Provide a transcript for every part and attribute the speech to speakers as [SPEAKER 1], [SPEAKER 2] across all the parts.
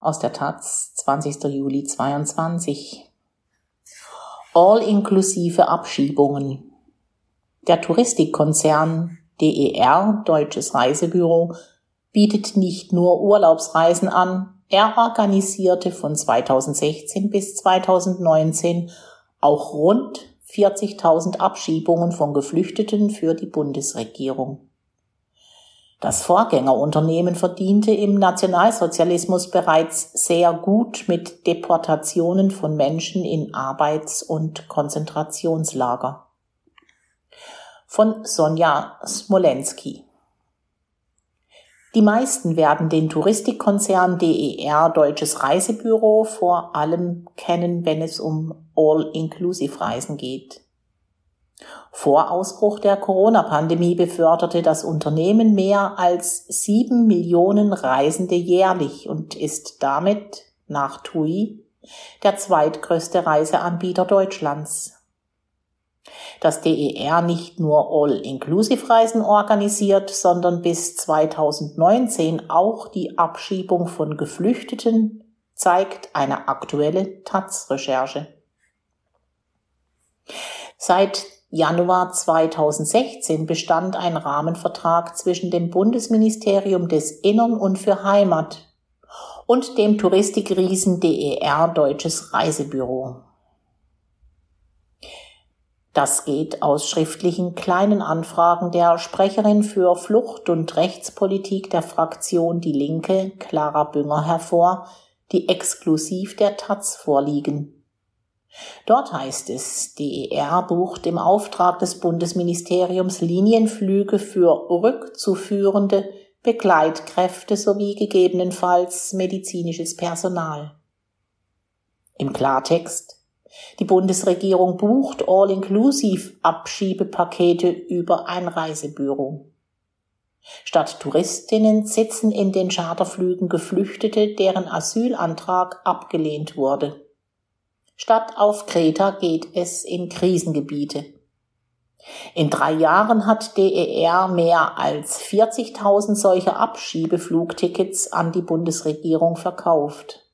[SPEAKER 1] aus der Taz, 20. Juli 22. All-inklusive Abschiebungen. Der Touristikkonzern DER, Deutsches Reisebüro, bietet nicht nur Urlaubsreisen an, er organisierte von 2016 bis 2019 auch rund 40.000 Abschiebungen von Geflüchteten für die Bundesregierung. Das Vorgängerunternehmen verdiente im Nationalsozialismus bereits sehr gut mit Deportationen von Menschen in Arbeits- und Konzentrationslager. Von Sonja Smolensky. Die meisten werden den Touristikkonzern DER Deutsches Reisebüro vor allem kennen, wenn es um All-Inclusive-Reisen geht. Vor Ausbruch der Corona-Pandemie beförderte das Unternehmen mehr als sieben Millionen Reisende jährlich und ist damit nach TUI der zweitgrößte Reiseanbieter Deutschlands. Dass DER nicht nur All-Inclusive-Reisen organisiert, sondern bis 2019 auch die Abschiebung von Geflüchteten, zeigt eine aktuelle Taz-Recherche. Seit Januar 2016 bestand ein Rahmenvertrag zwischen dem Bundesministerium des Innern und für Heimat und dem Touristikriesen DER Deutsches Reisebüro. Das geht aus schriftlichen kleinen Anfragen der Sprecherin für Flucht und Rechtspolitik der Fraktion Die Linke, Clara Bünger, hervor, die exklusiv der Taz vorliegen. Dort heißt es, DER bucht im Auftrag des Bundesministeriums Linienflüge für rückzuführende Begleitkräfte sowie gegebenenfalls medizinisches Personal. Im Klartext, die Bundesregierung bucht All-Inclusive Abschiebepakete über ein Reisebüro. Statt Touristinnen sitzen in den Charterflügen Geflüchtete, deren Asylantrag abgelehnt wurde. Statt auf Kreta geht es in Krisengebiete. In drei Jahren hat DER mehr als 40.000 solcher Abschiebeflugtickets an die Bundesregierung verkauft.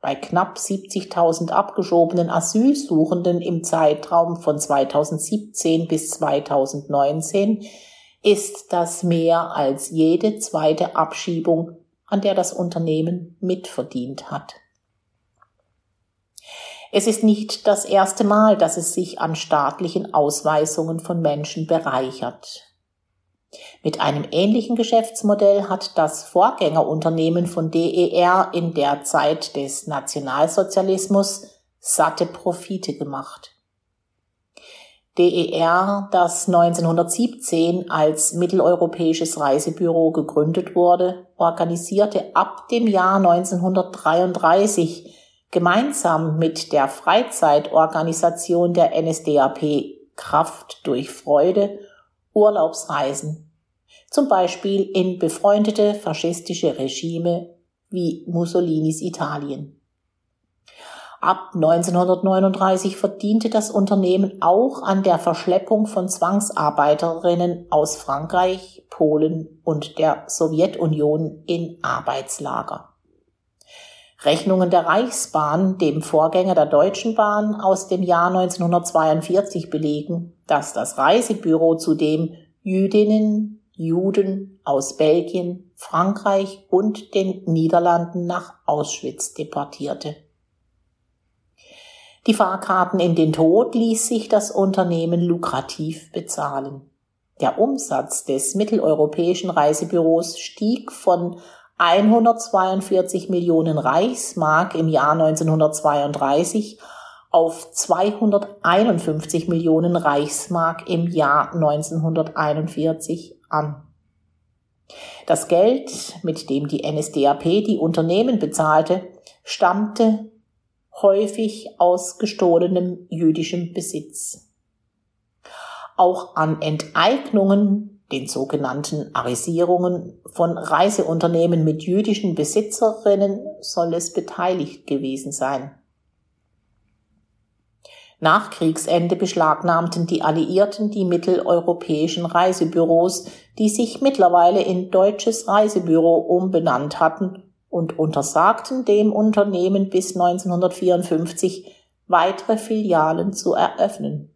[SPEAKER 1] Bei knapp 70.000 abgeschobenen Asylsuchenden im Zeitraum von 2017 bis 2019 ist das mehr als jede zweite Abschiebung, an der das Unternehmen mitverdient hat. Es ist nicht das erste Mal, dass es sich an staatlichen Ausweisungen von Menschen bereichert. Mit einem ähnlichen Geschäftsmodell hat das Vorgängerunternehmen von DER in der Zeit des Nationalsozialismus satte Profite gemacht. DER, das 1917 als mitteleuropäisches Reisebüro gegründet wurde, organisierte ab dem Jahr 1933 gemeinsam mit der Freizeitorganisation der NSDAP Kraft durch Freude Urlaubsreisen, zum Beispiel in befreundete faschistische Regime wie Mussolinis Italien. Ab 1939 verdiente das Unternehmen auch an der Verschleppung von Zwangsarbeiterinnen aus Frankreich, Polen und der Sowjetunion in Arbeitslager. Rechnungen der Reichsbahn, dem Vorgänger der Deutschen Bahn, aus dem Jahr 1942 belegen, dass das Reisebüro zudem Jüdinnen, Juden aus Belgien, Frankreich und den Niederlanden nach Auschwitz deportierte. Die Fahrkarten in den Tod ließ sich das Unternehmen lukrativ bezahlen. Der Umsatz des mitteleuropäischen Reisebüros stieg von 142 Millionen Reichsmark im Jahr 1932 auf 251 Millionen Reichsmark im Jahr 1941 an. Das Geld, mit dem die NSDAP die Unternehmen bezahlte, stammte häufig aus gestohlenem jüdischem Besitz. Auch an Enteignungen den sogenannten Arisierungen von Reiseunternehmen mit jüdischen Besitzerinnen soll es beteiligt gewesen sein. Nach Kriegsende beschlagnahmten die Alliierten die mitteleuropäischen Reisebüros, die sich mittlerweile in Deutsches Reisebüro umbenannt hatten und untersagten dem Unternehmen bis 1954 weitere Filialen zu eröffnen.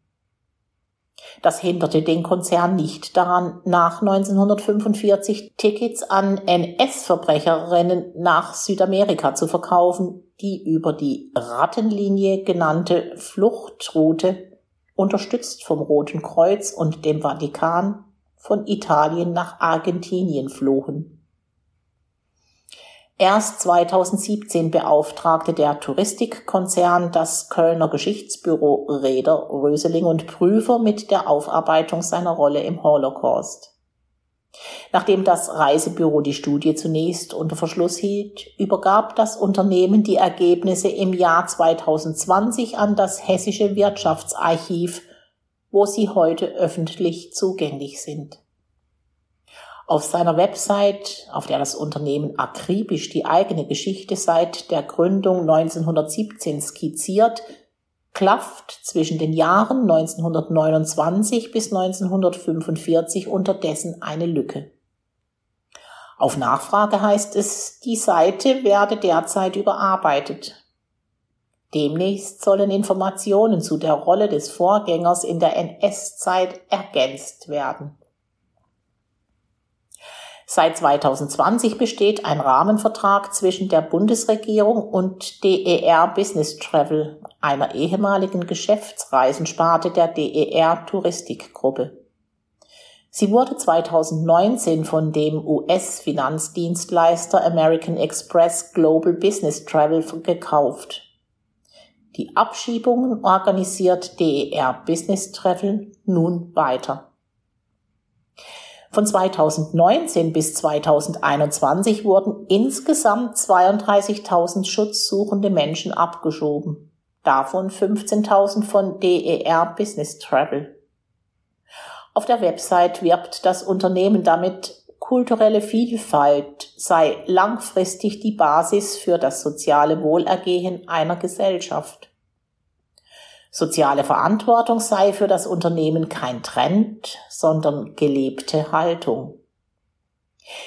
[SPEAKER 1] Das hinderte den Konzern nicht daran, nach 1945 Tickets an NS-Verbrecherinnen nach Südamerika zu verkaufen, die über die Rattenlinie genannte Fluchtroute, unterstützt vom Roten Kreuz und dem Vatikan, von Italien nach Argentinien flohen. Erst 2017 beauftragte der Touristikkonzern das Kölner Geschichtsbüro Räder, Röseling und Prüfer mit der Aufarbeitung seiner Rolle im Holocaust. Nachdem das Reisebüro die Studie zunächst unter Verschluss hielt, übergab das Unternehmen die Ergebnisse im Jahr 2020 an das Hessische Wirtschaftsarchiv, wo sie heute öffentlich zugänglich sind. Auf seiner Website, auf der das Unternehmen akribisch die eigene Geschichte seit der Gründung 1917 skizziert, klafft zwischen den Jahren 1929 bis 1945 unterdessen eine Lücke. Auf Nachfrage heißt es, die Seite werde derzeit überarbeitet. Demnächst sollen Informationen zu der Rolle des Vorgängers in der NS-Zeit ergänzt werden. Seit 2020 besteht ein Rahmenvertrag zwischen der Bundesregierung und DER Business Travel, einer ehemaligen Geschäftsreisensparte der DER Touristikgruppe. Sie wurde 2019 von dem US-Finanzdienstleister American Express Global Business Travel gekauft. Die Abschiebungen organisiert DER Business Travel nun weiter. Von 2019 bis 2021 wurden insgesamt 32.000 schutzsuchende Menschen abgeschoben, davon 15.000 von DER Business Travel. Auf der Website wirbt das Unternehmen damit, kulturelle Vielfalt sei langfristig die Basis für das soziale Wohlergehen einer Gesellschaft. Soziale Verantwortung sei für das Unternehmen kein Trend, sondern gelebte Haltung.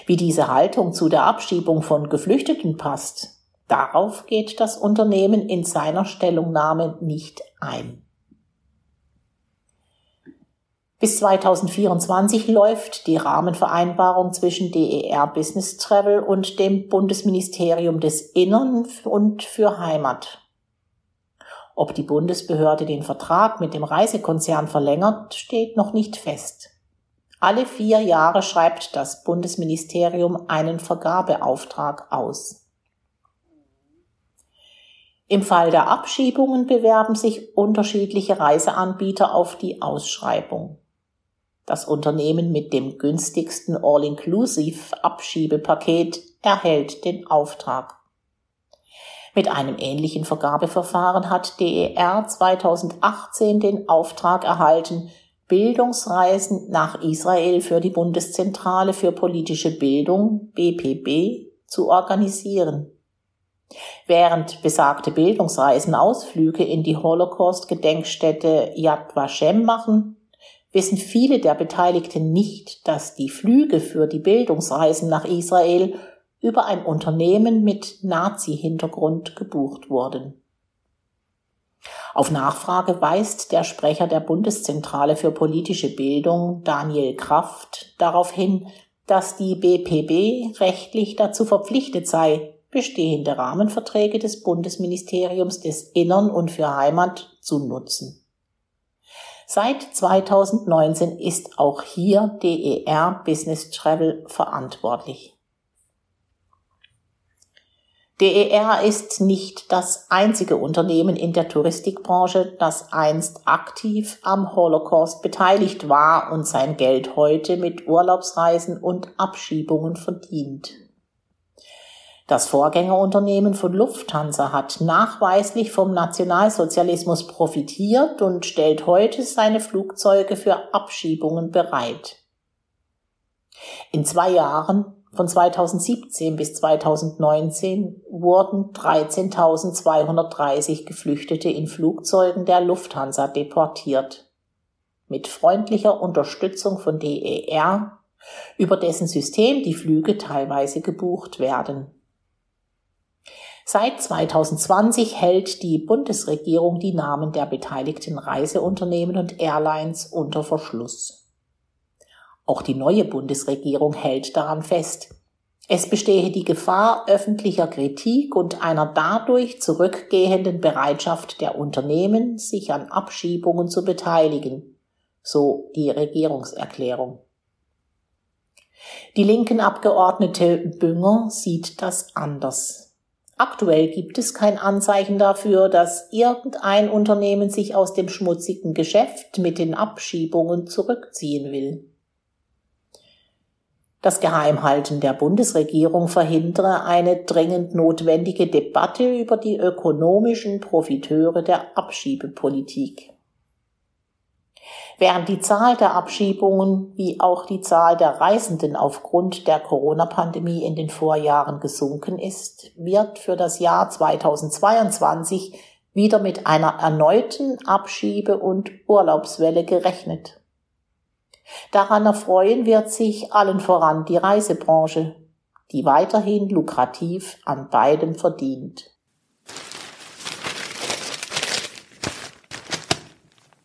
[SPEAKER 1] Wie diese Haltung zu der Abschiebung von Geflüchteten passt, darauf geht das Unternehmen in seiner Stellungnahme nicht ein. Bis 2024 läuft die Rahmenvereinbarung zwischen DER Business Travel und dem Bundesministerium des Innern und für Heimat. Ob die Bundesbehörde den Vertrag mit dem Reisekonzern verlängert, steht noch nicht fest. Alle vier Jahre schreibt das Bundesministerium einen Vergabeauftrag aus. Im Fall der Abschiebungen bewerben sich unterschiedliche Reiseanbieter auf die Ausschreibung. Das Unternehmen mit dem günstigsten All-Inclusive-Abschiebepaket erhält den Auftrag. Mit einem ähnlichen Vergabeverfahren hat DER 2018 den Auftrag erhalten, Bildungsreisen nach Israel für die Bundeszentrale für politische Bildung BPB zu organisieren. Während besagte Bildungsreisen Ausflüge in die Holocaust-Gedenkstätte Yad Vashem machen, wissen viele der Beteiligten nicht, dass die Flüge für die Bildungsreisen nach Israel über ein Unternehmen mit Nazi-Hintergrund gebucht wurden. Auf Nachfrage weist der Sprecher der Bundeszentrale für politische Bildung, Daniel Kraft, darauf hin, dass die BPB rechtlich dazu verpflichtet sei, bestehende Rahmenverträge des Bundesministeriums des Innern und für Heimat zu nutzen. Seit 2019 ist auch hier DER Business Travel verantwortlich. DER ist nicht das einzige Unternehmen in der Touristikbranche, das einst aktiv am Holocaust beteiligt war und sein Geld heute mit Urlaubsreisen und Abschiebungen verdient. Das Vorgängerunternehmen von Lufthansa hat nachweislich vom Nationalsozialismus profitiert und stellt heute seine Flugzeuge für Abschiebungen bereit. In zwei Jahren von 2017 bis 2019 wurden 13.230 Geflüchtete in Flugzeugen der Lufthansa deportiert. Mit freundlicher Unterstützung von DER, über dessen System die Flüge teilweise gebucht werden. Seit 2020 hält die Bundesregierung die Namen der beteiligten Reiseunternehmen und Airlines unter Verschluss. Auch die neue Bundesregierung hält daran fest. Es bestehe die Gefahr öffentlicher Kritik und einer dadurch zurückgehenden Bereitschaft der Unternehmen, sich an Abschiebungen zu beteiligen, so die Regierungserklärung. Die linken Abgeordnete Bünger sieht das anders. Aktuell gibt es kein Anzeichen dafür, dass irgendein Unternehmen sich aus dem schmutzigen Geschäft mit den Abschiebungen zurückziehen will. Das Geheimhalten der Bundesregierung verhindere eine dringend notwendige Debatte über die ökonomischen Profiteure der Abschiebepolitik. Während die Zahl der Abschiebungen wie auch die Zahl der Reisenden aufgrund der Corona-Pandemie in den Vorjahren gesunken ist, wird für das Jahr 2022 wieder mit einer erneuten Abschiebe- und Urlaubswelle gerechnet. Daran erfreuen wird sich allen voran die Reisebranche, die weiterhin lukrativ an beidem verdient.